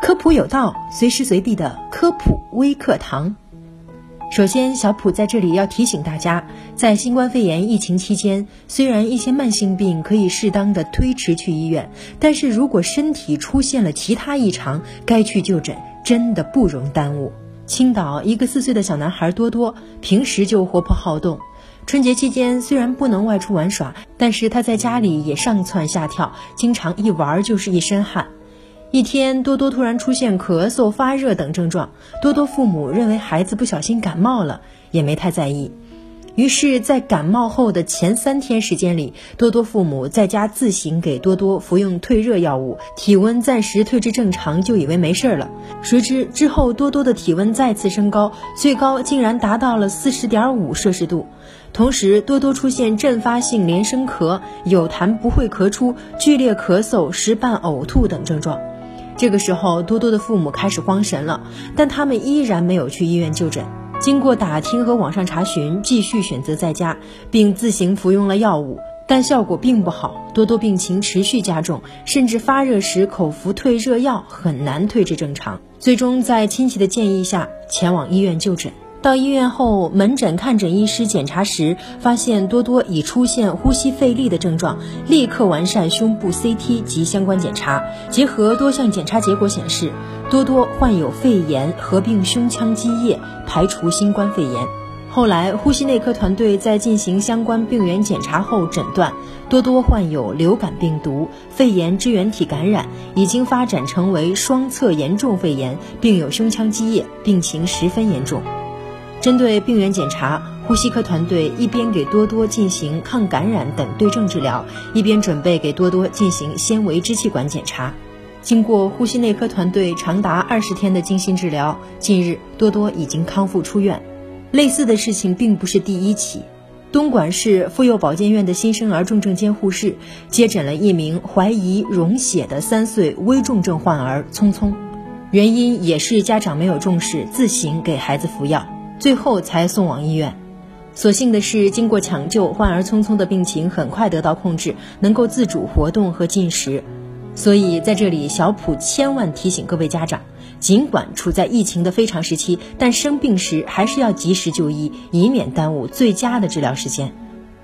科普有道，随时随地的科普微课堂。首先，小普在这里要提醒大家，在新冠肺炎疫情期间，虽然一些慢性病可以适当的推迟去医院，但是如果身体出现了其他异常，该去就诊，真的不容耽误。青岛一个四岁的小男孩多多，平时就活泼好动。春节期间虽然不能外出玩耍，但是他在家里也上蹿下跳，经常一玩就是一身汗。一天，多多突然出现咳嗽、发热等症状，多多父母认为孩子不小心感冒了，也没太在意。于是，在感冒后的前三天时间里，多多父母在家自行给多多服用退热药物，体温暂时退至正常，就以为没事了。谁知之后，多多的体温再次升高，最高竟然达到了四十点五摄氏度。同时，多多出现阵发性连声咳、有痰不会咳出、剧烈咳嗽、时伴呕吐等症状。这个时候，多多的父母开始慌神了，但他们依然没有去医院就诊。经过打听和网上查询，继续选择在家，并自行服用了药物，但效果并不好。多多病情持续加重，甚至发热时口服退热药很难退至正常。最终，在亲戚的建议下，前往医院就诊。到医院后，门诊看诊医师检查时发现多多已出现呼吸费力的症状，立刻完善胸部 CT 及相关检查。结合多项检查结果显示，多多患有肺炎合并胸腔积液，排除新冠肺炎。后来，呼吸内科团队在进行相关病原检查后诊断，多多患有流感病毒、肺炎支原体感染，已经发展成为双侧严重肺炎，并有胸腔积液，病情十分严重。针对病原检查，呼吸科团队一边给多多进行抗感染等对症治疗，一边准备给多多进行纤维支气管检查。经过呼吸内科团队长达二十天的精心治疗，近日多多已经康复出院。类似的事情并不是第一起，东莞市妇幼保健院的新生儿重症监护室接诊了一名怀疑溶血的三岁危重症患儿聪聪，原因也是家长没有重视，自行给孩子服药。最后才送往医院。所幸的是，经过抢救，患儿聪聪的病情很快得到控制，能够自主活动和进食。所以在这里，小普千万提醒各位家长：尽管处在疫情的非常时期，但生病时还是要及时就医，以免耽误最佳的治疗时间。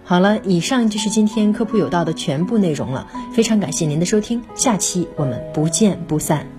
好了，以上就是今天科普有道的全部内容了。非常感谢您的收听，下期我们不见不散。